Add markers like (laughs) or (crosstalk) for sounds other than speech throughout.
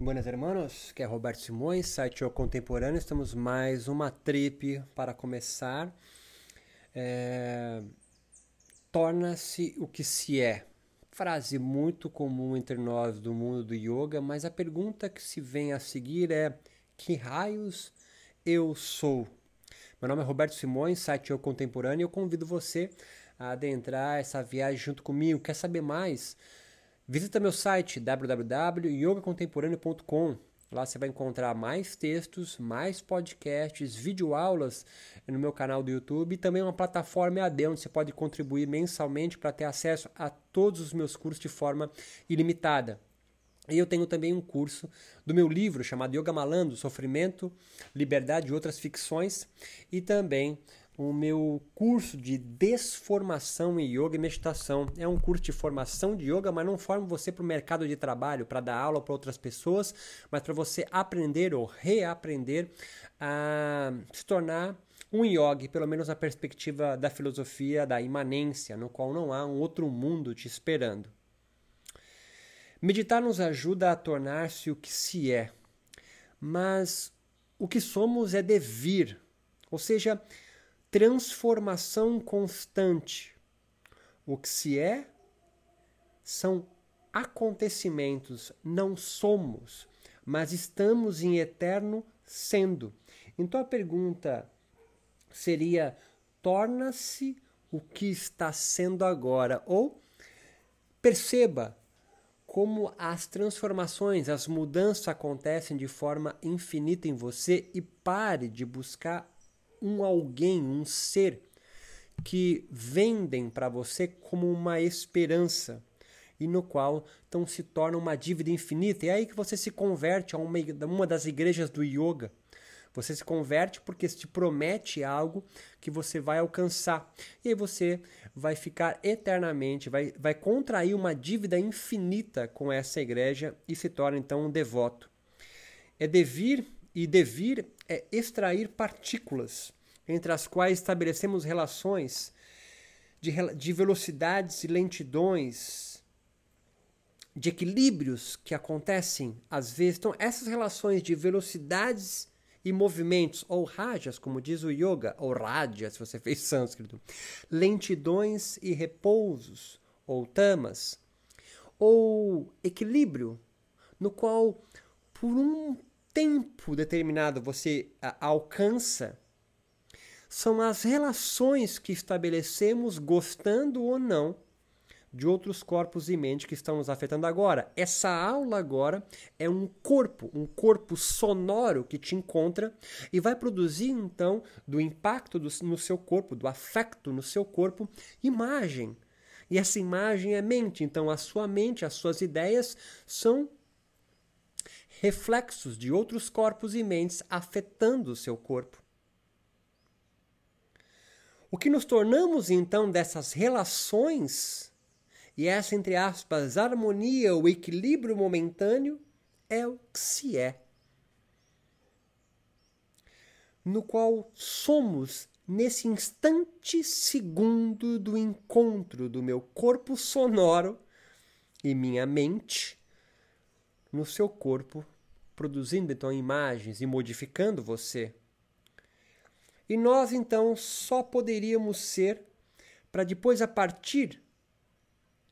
Buenas hermanos, que é Roberto Simões, site O Contemporâneo. Estamos mais uma trip para começar. É... Torna-se o que se é. Frase muito comum entre nós do mundo do yoga, mas a pergunta que se vem a seguir é: que raios eu sou? Meu nome é Roberto Simões, site O Contemporâneo, e eu convido você a adentrar essa viagem junto comigo. Quer saber mais? Visita meu site www.yogacontemporâneo.com. Lá você vai encontrar mais textos, mais podcasts, videoaulas no meu canal do YouTube e também uma plataforma EAD onde você pode contribuir mensalmente para ter acesso a todos os meus cursos de forma ilimitada. E eu tenho também um curso do meu livro chamado Yoga Malando, Sofrimento, Liberdade e Outras Ficções e também o meu curso de desformação em yoga e meditação. É um curso de formação de yoga, mas não forma você para o mercado de trabalho, para dar aula para outras pessoas, mas para você aprender ou reaprender a se tornar um yogi, pelo menos na perspectiva da filosofia da imanência, no qual não há um outro mundo te esperando. Meditar nos ajuda a tornar-se o que se é, mas o que somos é devir, ou seja, transformação constante. O que se é são acontecimentos, não somos, mas estamos em eterno sendo. Então a pergunta seria: torna-se o que está sendo agora? Ou perceba como as transformações, as mudanças acontecem de forma infinita em você e pare de buscar um alguém, um ser que vendem para você como uma esperança e no qual então se torna uma dívida infinita. E é aí que você se converte a uma, uma das igrejas do yoga. Você se converte porque te promete algo que você vai alcançar. E aí você vai ficar eternamente, vai, vai contrair uma dívida infinita com essa igreja e se torna então um devoto. É devir e devir é extrair partículas entre as quais estabelecemos relações de, de velocidades e lentidões, de equilíbrios que acontecem às vezes. Então, essas relações de velocidades e movimentos, ou rajas, como diz o yoga, ou raja, se você fez (laughs) sânscrito, lentidões e repousos, ou tamas, ou equilíbrio, no qual por um tempo determinado você alcança são as relações que estabelecemos gostando ou não de outros corpos e mente que estão nos afetando agora. Essa aula agora é um corpo, um corpo sonoro que te encontra e vai produzir então do impacto do, no seu corpo, do afeto no seu corpo, imagem. E essa imagem é mente, então a sua mente, as suas ideias são reflexos de outros corpos e mentes afetando o seu corpo. O que nos tornamos então dessas relações, e essa, entre aspas, harmonia, o equilíbrio momentâneo, é o que se é. No qual somos nesse instante segundo do encontro do meu corpo sonoro e minha mente no seu corpo, produzindo então imagens e modificando você. E nós então só poderíamos ser para depois, a partir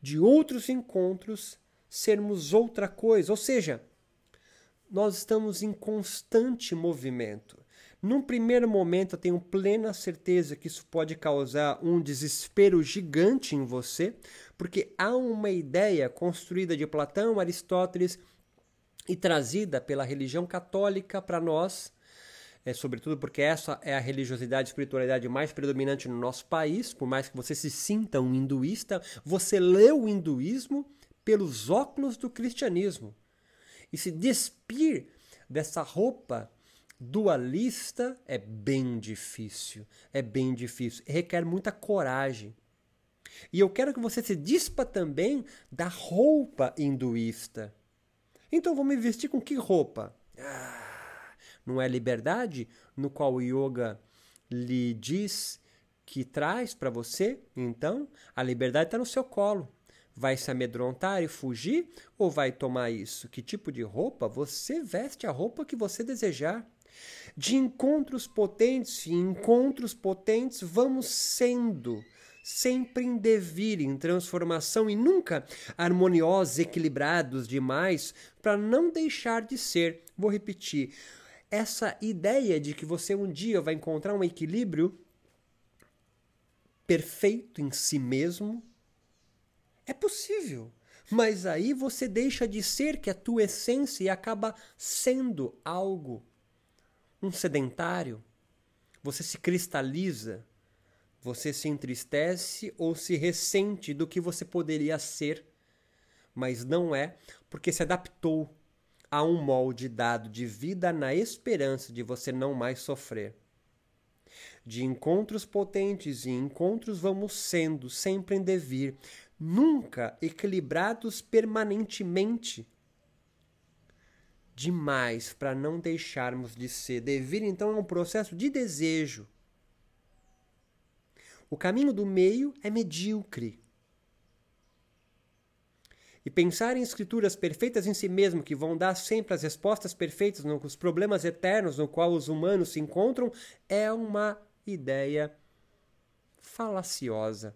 de outros encontros, sermos outra coisa. Ou seja, nós estamos em constante movimento. Num primeiro momento, eu tenho plena certeza que isso pode causar um desespero gigante em você, porque há uma ideia construída de Platão, Aristóteles e trazida pela religião católica para nós é, sobretudo porque essa é a religiosidade e espiritualidade mais predominante no nosso país, por mais que você se sinta um hinduísta, você lê o hinduísmo pelos óculos do cristianismo. E se despir dessa roupa dualista é bem difícil, é bem difícil, requer muita coragem. E eu quero que você se dispa também da roupa hinduísta. Então vou me vestir com que roupa? Ah, não é liberdade no qual o yoga lhe diz que traz para você? Então, a liberdade está no seu colo. Vai se amedrontar e fugir ou vai tomar isso? Que tipo de roupa? Você veste a roupa que você desejar. De encontros potentes e encontros potentes vamos sendo sempre em devir, em transformação e nunca harmoniosos, equilibrados demais, para não deixar de ser. Vou repetir. Essa ideia de que você um dia vai encontrar um equilíbrio perfeito em si mesmo é possível. Mas aí você deixa de ser que a tua essência e acaba sendo algo um sedentário, você se cristaliza, você se entristece ou se ressente do que você poderia ser, mas não é, porque se adaptou a um molde dado de vida na esperança de você não mais sofrer. De encontros potentes e encontros vamos sendo sempre em devir, nunca equilibrados permanentemente demais para não deixarmos de ser. Devir, então, é um processo de desejo. O caminho do meio é medíocre. E pensar em escrituras perfeitas em si mesmo, que vão dar sempre as respostas perfeitas nos problemas eternos no qual os humanos se encontram, é uma ideia falaciosa.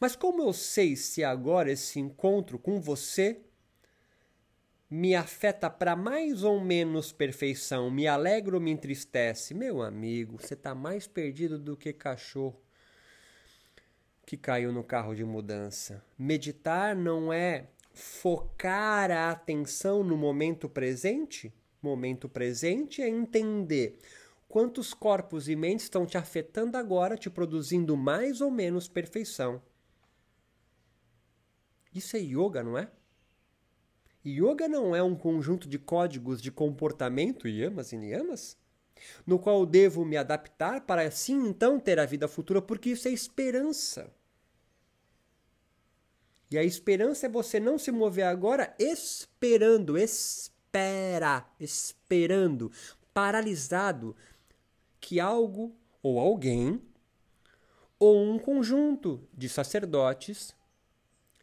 Mas como eu sei se agora esse encontro com você me afeta para mais ou menos perfeição, me alegra ou me entristece, meu amigo, você está mais perdido do que cachorro que caiu no carro de mudança. Meditar não é focar a atenção no momento presente? Momento presente é entender quantos corpos e mentes estão te afetando agora, te produzindo mais ou menos perfeição. Isso é yoga, não é? Yoga não é um conjunto de códigos de comportamento, yamas e niyamas, no qual devo me adaptar para assim então ter a vida futura, porque isso é esperança. E a esperança é você não se mover agora esperando, espera, esperando, paralisado que algo ou alguém ou um conjunto de sacerdotes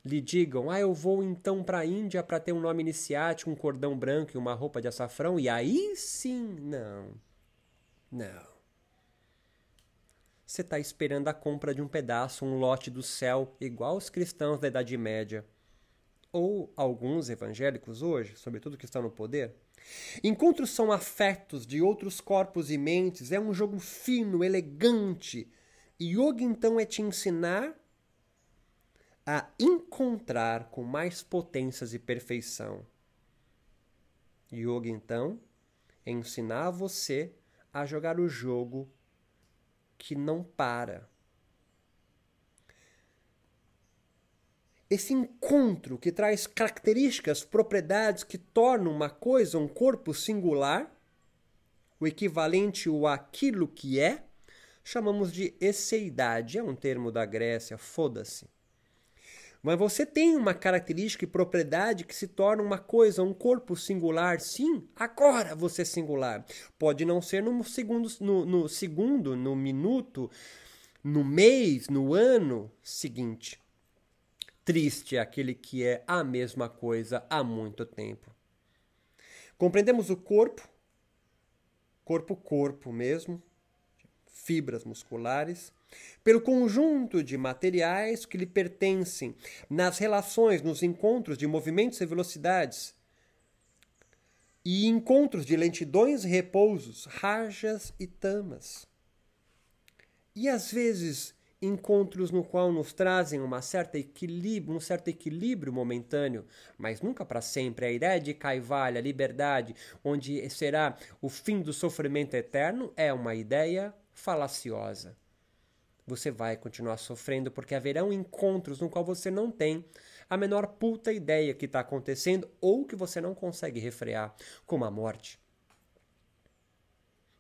lhe digam: Ah, eu vou então para a Índia para ter um nome iniciático, um cordão branco e uma roupa de açafrão, e aí sim. Não. Não. Você está esperando a compra de um pedaço, um lote do céu, igual os cristãos da Idade Média. Ou alguns evangélicos hoje, sobretudo que estão no poder. Encontros são afetos de outros corpos e mentes, é um jogo fino, elegante. Yoga então é te ensinar a encontrar com mais potências e perfeição. Yoga, então, é ensinar você a jogar o jogo que não para. Esse encontro que traz características, propriedades que tornam uma coisa, um corpo singular, o equivalente ao aquilo que é, chamamos de esseidade. É um termo da Grécia, foda-se. Mas você tem uma característica e propriedade que se torna uma coisa, um corpo singular. Sim, agora você é singular. Pode não ser no segundo, no, no segundo, no minuto, no mês, no ano seguinte. Triste é aquele que é a mesma coisa há muito tempo. Compreendemos o corpo, corpo-corpo mesmo, fibras musculares, pelo conjunto de materiais que lhe pertencem, nas relações, nos encontros de movimentos e velocidades, e encontros de lentidões e repousos, rajas e tamas. E às vezes encontros no qual nos trazem uma certa equilíbrio, um certo equilíbrio momentâneo, mas nunca para sempre. A ideia de Kaivalya, liberdade, onde será o fim do sofrimento eterno, é uma ideia falaciosa você vai continuar sofrendo porque haverão encontros no qual você não tem a menor puta ideia que está acontecendo ou que você não consegue refrear, como a morte.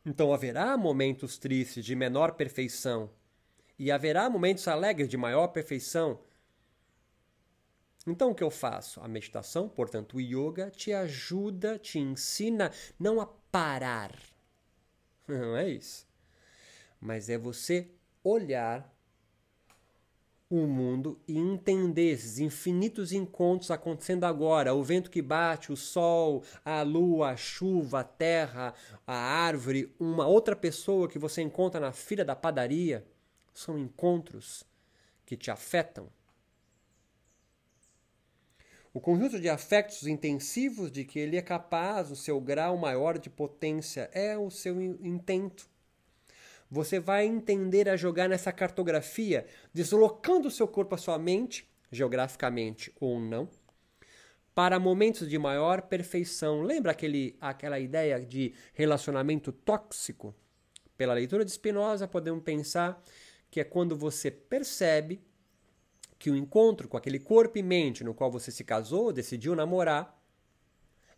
Então haverá momentos tristes de menor perfeição e haverá momentos alegres de maior perfeição. Então o que eu faço? A meditação, portanto, o yoga te ajuda, te ensina não a parar. (laughs) Não é isso. Mas é você olhar o mundo e entender esses infinitos encontros acontecendo agora, o vento que bate, o sol, a lua, a chuva, a terra, a árvore, uma outra pessoa que você encontra na fila da padaria, são encontros que te afetam. O conjunto de afetos intensivos de que ele é capaz, o seu grau maior de potência é o seu intento. Você vai entender a jogar nessa cartografia, deslocando o seu corpo, a sua mente, geograficamente ou não, para momentos de maior perfeição. Lembra aquele, aquela ideia de relacionamento tóxico? Pela leitura de Spinoza, podemos pensar que é quando você percebe que o encontro com aquele corpo e mente no qual você se casou, decidiu namorar,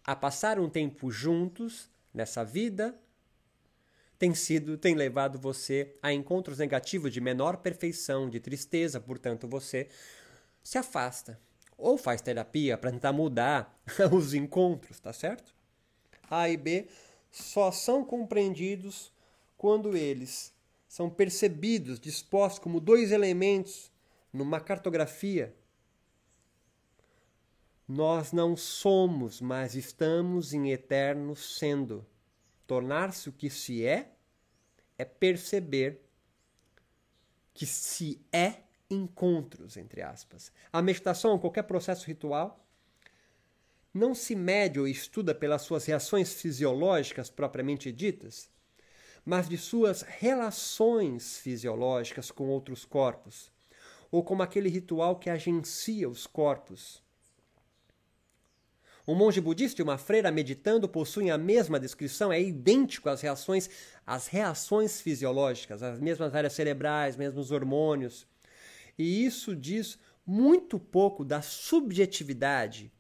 a passar um tempo juntos nessa vida, tem sido, tem levado você a encontros negativos de menor perfeição, de tristeza, portanto você se afasta ou faz terapia para tentar mudar (laughs) os encontros, tá certo? A e B só são compreendidos quando eles são percebidos, dispostos como dois elementos numa cartografia. Nós não somos, mas estamos em eterno sendo. Tornar-se o que se é é perceber que se é encontros, entre aspas. A meditação, qualquer processo ritual, não se mede ou estuda pelas suas reações fisiológicas propriamente ditas, mas de suas relações fisiológicas com outros corpos ou como aquele ritual que agencia os corpos. Um monge budista e uma freira meditando possuem a mesma descrição, é idêntico às reações, às reações fisiológicas, as mesmas áreas cerebrais, mesmos hormônios. E isso diz muito pouco da subjetividade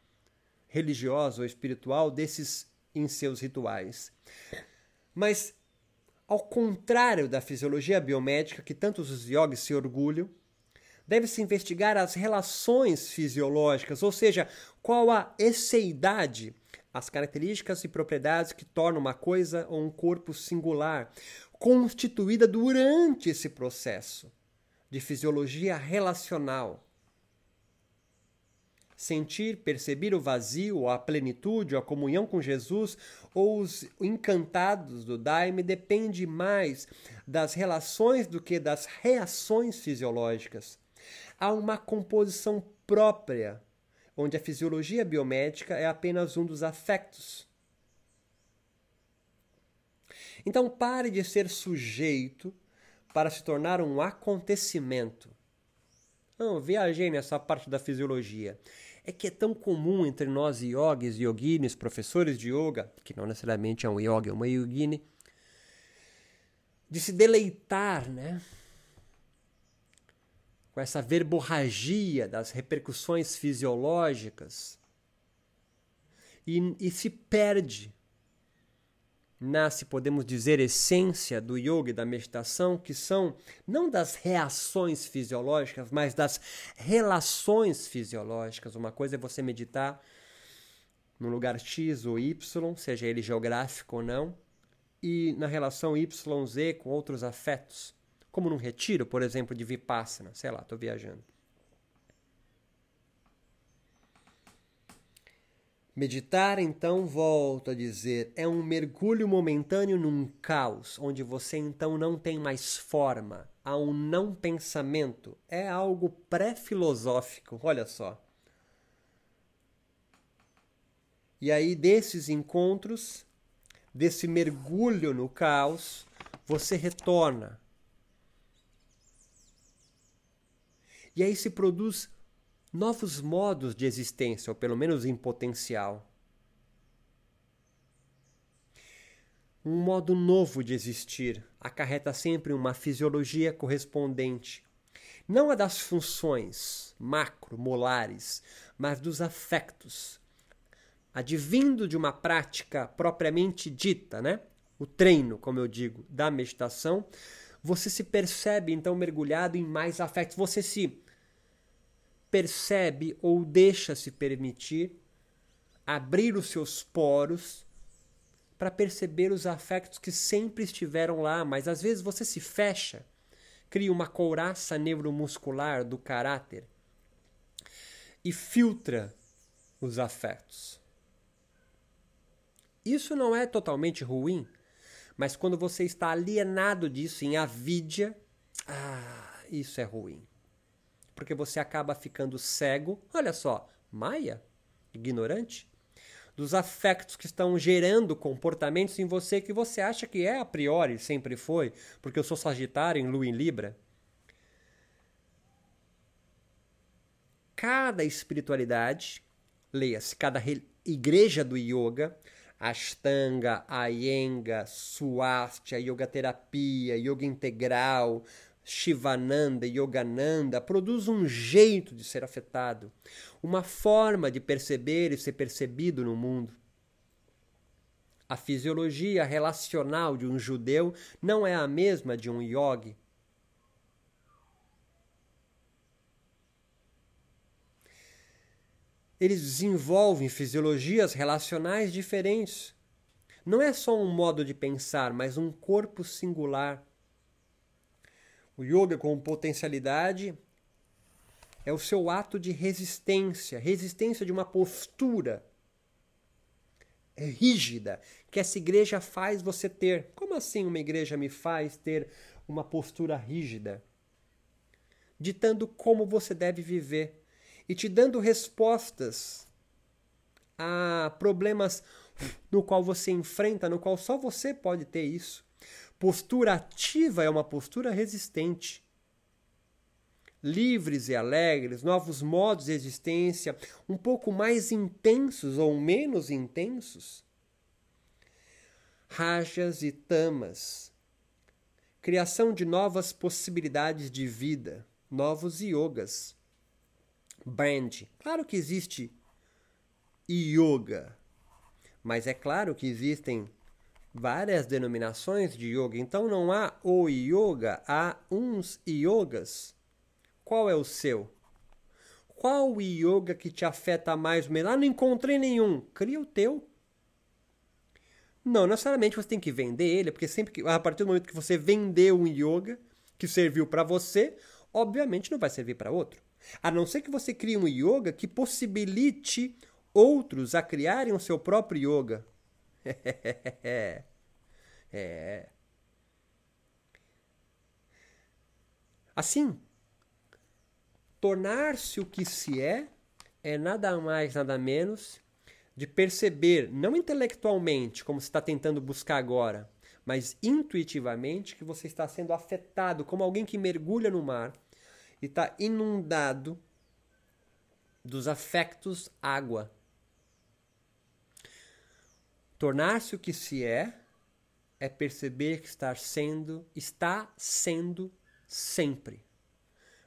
religiosa ou espiritual desses em seus rituais. Mas ao contrário da fisiologia biomédica que tantos os yogis se orgulham, deve-se investigar as relações fisiológicas, ou seja, qual a esseidade, as características e propriedades que tornam uma coisa ou um corpo singular, constituída durante esse processo de fisiologia relacional. Sentir, perceber o vazio, a plenitude, a comunhão com Jesus ou os encantados do Daime depende mais das relações do que das reações fisiológicas há uma composição própria, onde a fisiologia biomédica é apenas um dos afetos. Então pare de ser sujeito para se tornar um acontecimento. Não, viajei nessa parte da fisiologia. É que é tão comum entre nós yogis, yoginis, professores de yoga, que não necessariamente é um yogi, é uma yogini, de se deleitar, né? Com essa verborragia das repercussões fisiológicas e, e se perde na, se podemos dizer, essência do yoga e da meditação, que são não das reações fisiológicas, mas das relações fisiológicas. Uma coisa é você meditar no lugar X ou Y, seja ele geográfico ou não, e na relação YZ com outros afetos como num retiro, por exemplo, de Vipassana, sei lá, estou viajando. Meditar, então, volto a dizer, é um mergulho momentâneo num caos, onde você então não tem mais forma, há um não pensamento, é algo pré-filosófico, olha só. E aí, desses encontros, desse mergulho no caos, você retorna E aí se produz novos modos de existência, ou pelo menos em potencial. Um modo novo de existir acarreta sempre uma fisiologia correspondente, não a das funções macro-molares, mas dos afetos, advindo de uma prática propriamente dita, né? O treino, como eu digo, da meditação, você se percebe então mergulhado em mais afetos, você se percebe ou deixa se permitir abrir os seus poros para perceber os afetos que sempre estiveram lá, mas às vezes você se fecha, cria uma couraça neuromuscular do caráter e filtra os afetos. Isso não é totalmente ruim, mas quando você está alienado disso em avidia, ah, isso é ruim. Porque você acaba ficando cego. Olha só, Maia, ignorante, dos afetos que estão gerando comportamentos em você que você acha que é a priori, sempre foi, porque eu sou Sagitário em Lua em Libra. Cada espiritualidade, leia-se, cada igreja do yoga, Ashtanga, Iyengar, Swastika, Yoga Terapia, Yoga Integral, Shivananda, Yogananda, produz um jeito de ser afetado, uma forma de perceber e ser percebido no mundo. A fisiologia relacional de um judeu não é a mesma de um yogi. Eles desenvolvem fisiologias relacionais diferentes. Não é só um modo de pensar, mas um corpo singular o yoga com potencialidade é o seu ato de resistência, resistência de uma postura rígida que essa igreja faz você ter. Como assim uma igreja me faz ter uma postura rígida? Ditando como você deve viver e te dando respostas a problemas no qual você enfrenta, no qual só você pode ter isso. Postura ativa é uma postura resistente. Livres e alegres, novos modos de existência, um pouco mais intensos ou menos intensos. Rajas e tamas. Criação de novas possibilidades de vida, novos yogas. Brand. Claro que existe yoga, mas é claro que existem várias denominações de yoga. Então não há o yoga, há uns yogas. Qual é o seu? Qual o yoga que te afeta mais? Ah, não encontrei nenhum. Cria o teu. Não necessariamente você tem que vender ele, porque sempre que, a partir do momento que você vendeu um yoga que serviu para você, obviamente não vai servir para outro. A não ser que você crie um yoga que possibilite outros a criarem o seu próprio yoga. (laughs) é. Assim, tornar-se o que se é é nada mais, nada menos de perceber, não intelectualmente, como você está tentando buscar agora, mas intuitivamente, que você está sendo afetado como alguém que mergulha no mar e está inundado dos afectos água. Tornar-se o que se é é perceber que estar sendo, está sendo sempre.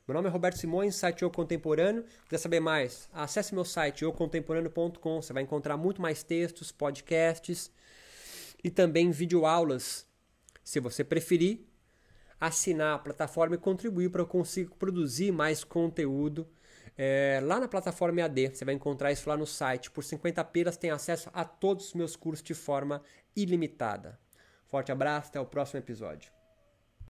Meu nome é Roberto Simões, site Eu Contemporâneo. Quer saber mais? Acesse meu site eucontemporâneo.com. Você vai encontrar muito mais textos, podcasts e também videoaulas. Se você preferir, assinar a plataforma e contribuir para eu conseguir produzir mais conteúdo é, lá na plataforma EAD, você vai encontrar isso lá no site. Por 50 pelas tem acesso a todos os meus cursos de forma ilimitada. Forte abraço, até o próximo episódio.